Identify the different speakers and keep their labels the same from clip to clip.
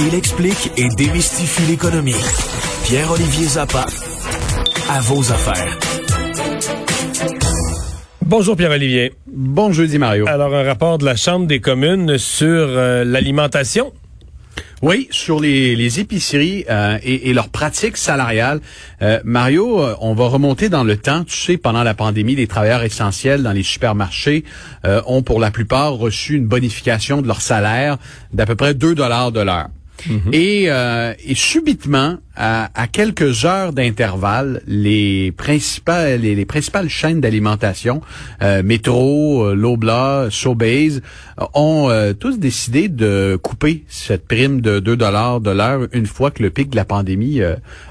Speaker 1: Il explique et démystifie l'économie. Pierre-Olivier Zappa, à vos affaires.
Speaker 2: Bonjour Pierre-Olivier.
Speaker 3: Bon jeudi Mario.
Speaker 2: Alors un rapport de la Chambre des communes sur euh, l'alimentation.
Speaker 3: Oui, sur les, épiceries euh, et, et, leurs pratiques salariales. Euh, Mario, euh, on va remonter dans le temps. Tu sais, pendant la pandémie, les travailleurs essentiels dans les supermarchés ont pour la plupart reçu une bonification de leur salaire d'à peu près 2 dollars de l'heure. Mhm. et, euh, et, subitement, à, à quelques heures d'intervalle, les principales les, principales chaînes d'alimentation, euh, Métro, euh, Lobla, Sobeys, ont euh, tous décidé de couper cette prime de 2 dollars de l'heure une fois que le pic de la pandémie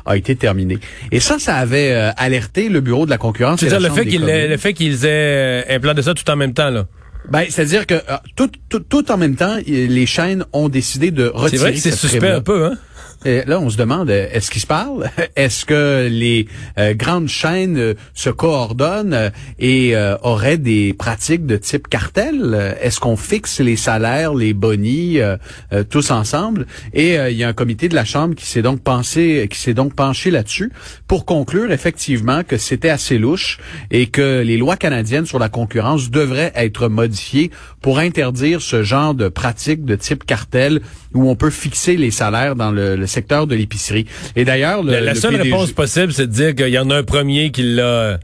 Speaker 3: a été terminé. Et ça, ça avait alerté le bureau de la concurrence.
Speaker 2: C'est-à-dire le, fait qu'ils le fait qu'ils aient implanté ça tout en même temps là?
Speaker 3: Ben, c'est-à-dire que euh, tout, tout, tout, en même temps, les chaînes ont décidé de retirer.
Speaker 2: C'est vrai que c'est suspect un peu, hein?
Speaker 3: Et là, on se demande, euh, est-ce qu'ils se parlent? Est-ce que les euh, grandes chaînes euh, se coordonnent et auraient des pratiques de type cartel? Est-ce qu'on fixe les salaires, les bonis, tous ensemble? Et il y a un comité de la Chambre qui s'est donc pensé, qui s'est donc penché là-dessus pour conclure effectivement que c'était assez louche et que les lois canadiennes sur la concurrence devraient être modifiées pour interdire ce genre de pratiques de type cartel où on peut fixer les salaires dans le, secteur de l'épicerie. Et d'ailleurs,
Speaker 2: la, seule réponse possible, c'est de dire qu'il y en a un premier qui l'a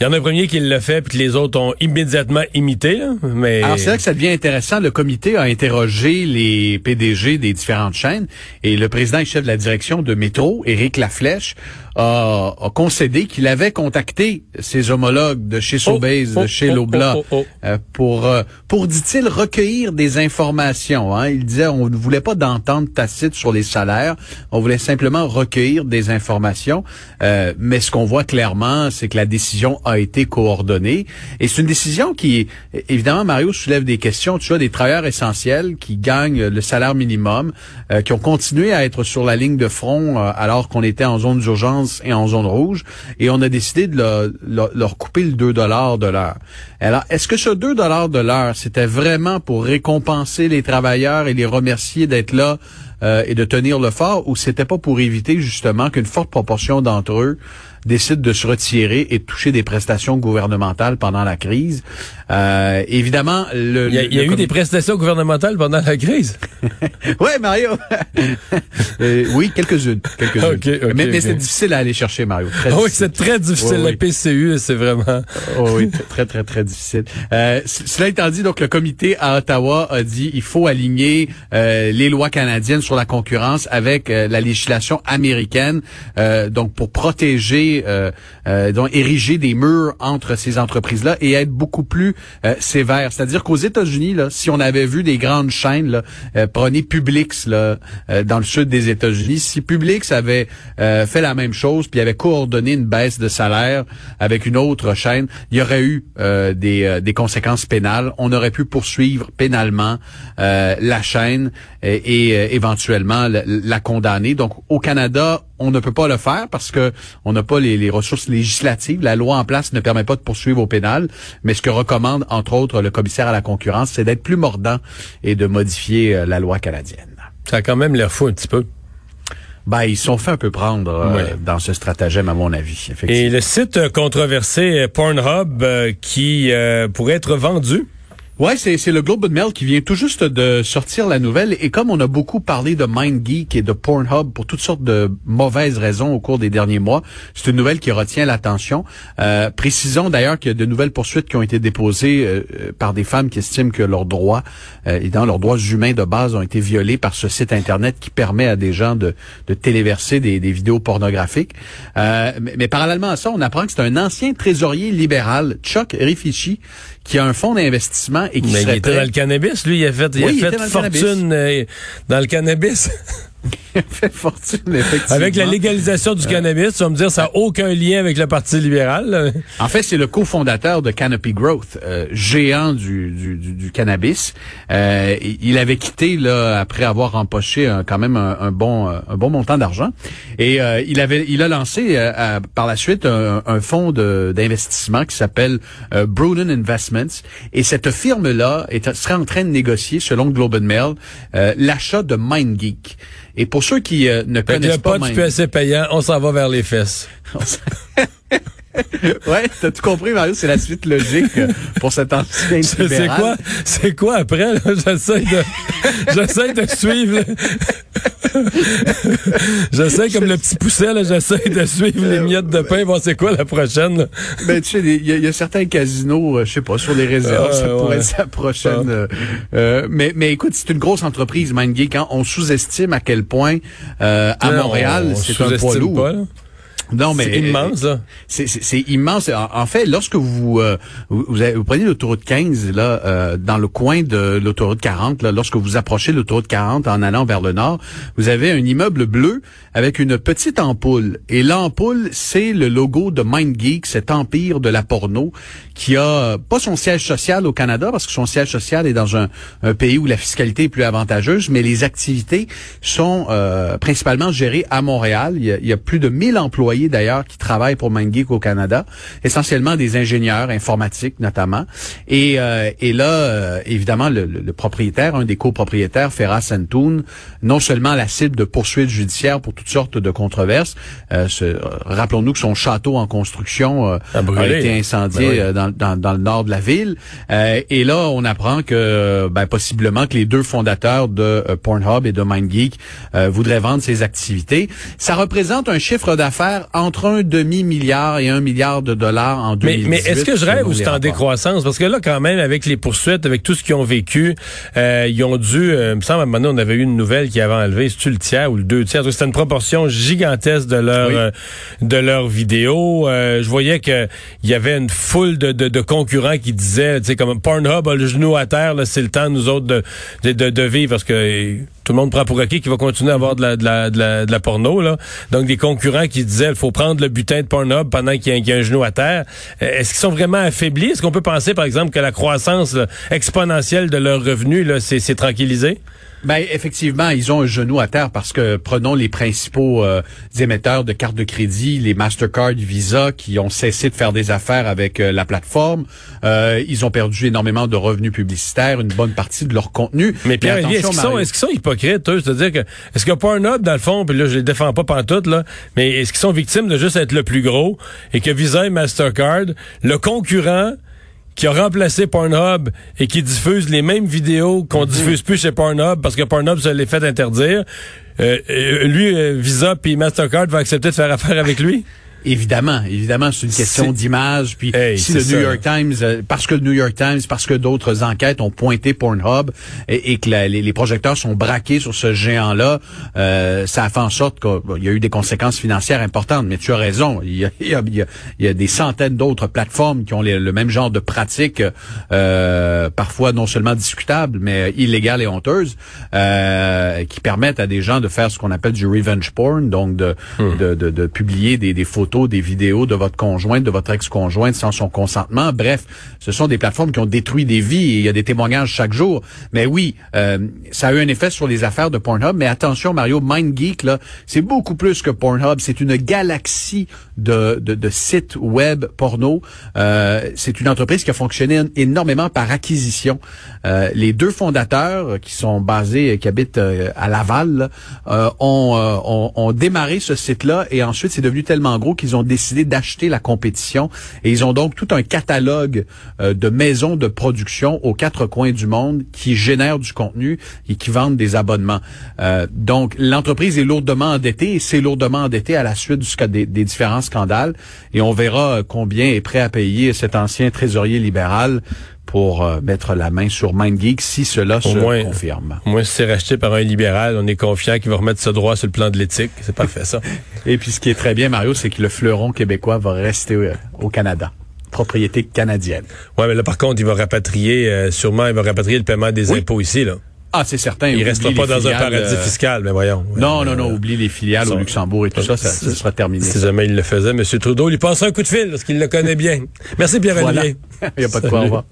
Speaker 2: il y en a un premier qui l'a fait, puis que les autres ont immédiatement imité. mais
Speaker 3: Alors, c'est là que ça devient intéressant. Le comité a interrogé les PDG des différentes chaînes et le président et chef de la direction de Métro, Éric Laflèche, a, a concédé qu'il avait contacté ses homologues de chez oh, Sobeys, de oh, chez oh, Lobla, euh, pour, euh, pour dit-il, recueillir des informations. Hein. Il disait on ne voulait pas d'entente tacite sur les salaires, on voulait simplement recueillir des informations. Euh, mais ce qu'on voit clairement, c'est que la décision a été coordonné. Et c'est une décision qui, évidemment, Mario soulève des questions. Tu vois, des travailleurs essentiels qui gagnent le salaire minimum, euh, qui ont continué à être sur la ligne de front euh, alors qu'on était en zone d'urgence et en zone rouge, et on a décidé de leur, couper le 2 dollars de l'heure. Alors, est-ce que ce 2 dollars de l'heure, c'était vraiment pour récompenser les travailleurs et les remercier d'être là euh, et de tenir le fort, ou c'était pas pour éviter justement qu'une forte proportion d'entre eux décident de se retirer et de toucher des prestations gouvernementales pendant la crise. Euh, évidemment, le,
Speaker 2: il y a, eu des prestations gouvernementales pendant la crise.
Speaker 3: ouais, Mario. euh, oui, quelques-unes, quelques-unes. mais, c'est difficile à aller chercher, Mario.
Speaker 2: Très oui, c'est très difficile. la PCU, c'est vraiment.
Speaker 3: oh, oui, très très très difficile. Euh, cela étant dit, donc le comité à Ottawa a dit il faut aligner les lois canadiennes sur la concurrence avec la législation américaine, donc pour protéger, euh, donc ériger des murs entre ces entreprises-là et être beaucoup plus sévère. C'est-à-dire qu'aux États-Unis, si on avait vu des grandes chaînes, là, prenez Publix dans le sud des États-Unis, si Publix avait fait la même chose puis avait coordonné une baisse de salaire avec une autre chaîne, il y aurait eu des, conséquences pénales. On aurait pu poursuivre pénalement la chaîne et, éventuellement la, condamner. Donc, au Canada, on ne peut pas le faire parce que on n'a pas les, ressources législatives. La loi en place ne permet pas de poursuivre au pénal. Mais ce que recommande, entre autres, le commissaire à la concurrence, c'est d'être plus mordant et de modifier euh, la loi canadienne.
Speaker 2: Ça a quand même l'air fou un petit peu.
Speaker 3: Ben, ils sont fait un peu prendre euh, dans ce stratagème, à mon avis.
Speaker 2: Et le site controversé Pornhub euh, qui pourrait être vendu
Speaker 3: Ouais, c'est, c'est le Globe and Mail qui vient tout juste de sortir la nouvelle. Et comme on a beaucoup parlé de MindGeek et de Pornhub pour toutes sortes de mauvaises raisons au cours des derniers mois, c'est une nouvelle qui retient l'attention. Euh, précisons d'ailleurs qu'il y a de nouvelles poursuites qui ont été déposées euh, euh, par des femmes qui estiment que leurs droits, euh, et dans leurs droits humains de base, ont été violés par ce site Internet qui permet à des gens de, de téléverser des, des vidéos pornographiques. Mais, mais, parallèlement à ça, on apprend que c'est un ancien trésorier libéral, Chuck Rifici, qui a un fonds d'investissement et qui
Speaker 2: Mais
Speaker 3: il
Speaker 2: était dans le cannabis, lui, il a fait, il a fait fortune euh, dans le cannabis.
Speaker 3: Fait fortune, effectivement.
Speaker 2: Avec la légalisation du cannabis, tu vas me dire ça n'a aucun lien avec le Parti libéral. là.
Speaker 3: En fait, c'est le cofondateur de Canopy Growth, euh, géant du, du, du- du cannabis. Euh, il avait quitté là après avoir empoché un- quand même un, un bon euh, un bon montant d'argent et euh, il avait il a lancé euh, à- par la suite un, un fonds de- d'investissement qui s'appelle euh, Brunnen Investments et cette firme là est serait en train de négocier selon Globe and Mail euh, l'achat de MindGeek. Et pour ceux qui euh, ne
Speaker 2: Fait
Speaker 3: connaissent
Speaker 2: le
Speaker 3: pas
Speaker 2: pot du
Speaker 3: MindGeek,
Speaker 2: PSC payant, on s'en va vers les fesses.
Speaker 3: ouais, t'as tout compris, Mario, c'est la suite logique euh, pour cet ancien
Speaker 2: C'est quoi, c'est quoi après? là? J'essaie de, j'essaie de suivre. j'essaie comme le petit pousset, là, j'essaie de suivre les miettes de pain, voir c'est quoi la prochaine. là.
Speaker 3: Ben, tu sais, il y, y a certains casinos, euh, je sais pas, sur les réserves,
Speaker 2: Ah,
Speaker 3: ça pourrait
Speaker 2: ouais.
Speaker 3: être sa prochaine. euh, euh, mais, mais écoute, c'est une grosse entreprise, MindGeek. Hein, on sous-estime à quel point euh, à Montréal,
Speaker 2: on
Speaker 3: c'est un poids lourd.
Speaker 2: pas.
Speaker 3: Non, mais
Speaker 2: C'est immense, là.
Speaker 3: C'est, c'est- c'est immense. En, en fait, lorsque vous euh, vous, vous avez- vous prenez l'autoroute 15 là, euh, dans le coin de l'autoroute 40, là, lorsque vous approchez l'autoroute 40 en allant vers le nord, vous avez un immeuble bleu avec une petite ampoule. Et l'ampoule, c'est le logo de MindGeek, cet empire de la porno, qui a euh, pas son siège social au Canada parce que son siège social est dans un, un pays où la fiscalité est plus avantageuse, mais les activités sont euh, principalement gérées à Montréal. Il y a, il y a plus de 1000 employés d'ailleurs qui travaillent pour MindGeek au Canada, essentiellement des ingénieurs informatiques notamment. Et, euh, et là, euh, évidemment, le, le- le propriétaire, un des copropriétaires, Ferra Santoun, non seulement la cible de poursuites judiciaires pour toutes sortes de controverses. euh, euh, Rappelons-nous que son château en construction euh,
Speaker 2: A
Speaker 3: a
Speaker 2: brûlé.
Speaker 3: été incendié
Speaker 2: Ben oui.
Speaker 3: euh, dans, dans, dans le nord de la ville. Euh, et là, on apprend que ben, possiblement que les deux fondateurs de euh, Pornhub et de MindGeek euh, voudraient vendre ces activités. Ça représente un chiffre d'affaires entre un demi-milliard et un milliard de dollars en
Speaker 2: Mais,
Speaker 3: 2018.
Speaker 2: mais est-ce que je rêve ou c'est en décroissance? Parce que là, quand même, avec les poursuites, avec tout ce qu'ils ont vécu, euh, ils ont dû, euh, il me semble, à un moment donné, on avait eu une nouvelle qui avait enlevé, c'est-tu le tiers ou le deux tiers? C'était une proportion gigantesque de leur,
Speaker 3: Oui.
Speaker 2: euh, de leurs vidéos. Euh, je voyais que il y avait une foule de, de, de concurrents qui disaient, tu sais, comme Pornhub a le genou à terre, c'est le temps, nous autres, de, de, de, vivre, parce que tout le monde prend pour acquis qu'il va continuer à avoir de la, de la, de la, porno, là. Donc, des concurrents qui disaient, il faut prendre le butin de Pornhub pendant qu'il y, a- un genou à terre. Euh, Est-ce qu'ils sont vraiment affaiblis? Est-ce qu'on peut penser, par exemple, que la croissance exponentielle de leurs revenus, là, c'est c'est tranquillisé?
Speaker 3: Ben effectivement, ils ont un genou à terre parce que prenons les principaux euh, émetteurs de cartes de crédit, les Mastercard, Visa, qui ont cessé de faire des affaires avec euh, la plateforme. Euh, ils ont perdu énormément de revenus publicitaires, une bonne partie de leur contenu.
Speaker 2: Mais Pierre, est-ce qu'ils sont, qu'ils sont hypocrites, eux? C'est-à-dire que, est-ce que Pornhub, dans le fond, puis là, je les défends pas pantoute, là, mais est-ce qu'ils sont victimes de juste être le plus gros et que Visa et Mastercard, le concurrent, qui a remplacé Pornhub et qui diffuse les mêmes vidéos qu'on diffuse plus chez Pornhub parce que Pornhub se les fait interdire, euh, euh, lui, euh, Visa puis Mastercard va accepter de faire affaire avec lui?
Speaker 3: Évidemment, évidemment, c'est une question d'image. Puis
Speaker 2: Hey,
Speaker 3: si le
Speaker 2: ça.
Speaker 3: New York Times, euh, parce que le New York Times, parce que d'autres enquêtes ont pointé Pornhub et, et que la- les, les projecteurs sont braqués sur ce géant-là, euh, ça a fait en sorte qu'il y a eu des conséquences financières importantes. Mais tu as raison, il y a, il y a- il y a- il y a des centaines d'autres plateformes qui ont les- le même genre de pratiques, euh, parfois non seulement discutables, mais illégales et honteuses, euh, qui permettent à des gens de faire ce qu'on appelle du revenge porn, donc de, de, de, de publier des, des photos, des vidéos de votre conjointe, de votre ex-conjointe sans son consentement. Bref, ce sont des plateformes qui ont détruit des vies et il y a des témoignages chaque jour. Mais oui, euh, ça a eu un effet sur les affaires de Pornhub. Mais attention, Mario, MindGeek, là, c'est beaucoup plus que Pornhub. C'est une galaxie de, de, de sites web porno. Euh, c'est une entreprise qui a fonctionné énormément par acquisition. Euh, les deux fondateurs qui sont basés, qui habitent euh, à Laval, là, euh, ont, euh, ont, ont démarré ce site-là et ensuite c'est devenu tellement gros qu'ils ont décidé d'acheter la compétition et ils ont donc tout un catalogue euh, de maisons de production aux quatre coins du monde qui génèrent du contenu et qui vendent des abonnements. Euh, donc l'entreprise est lourdement endettée et c'est lourdement endettée à la suite des différents scandales et on verra euh, combien est prêt à payer cet ancien trésorier libéral pour euh, mettre la main sur MindGeek si cela se
Speaker 2: moins.
Speaker 3: confirme.
Speaker 2: Moi, si c'est racheté par un libéral, on est confiant qu'il va remettre ce droit sur le plan de l'éthique. C'est parfait, ça.
Speaker 3: Et puis ce qui est très bien, Mario, c'est que le fleuron québécois va rester euh, au Canada. Propriété canadienne.
Speaker 2: Ouais, mais là, par contre, il va rapatrier, euh, sûrement, il va rapatrier le paiement des
Speaker 3: Oui.
Speaker 2: impôts ici, là.
Speaker 3: Ah, c'est certain.
Speaker 2: Il restera pas dans un paradis
Speaker 3: euh,
Speaker 2: fiscal, mais voyons.
Speaker 3: Non, non, non, oublie les filiales au Luxembourg et tout ça, ça, ça sera terminé.
Speaker 2: Si jamais il le faisait, M. Trudeau, il passe un coup de fil parce qu'il le connaît bien. Merci Pierre-Olivier.
Speaker 3: Il n'y a pas de quoi, au revoir.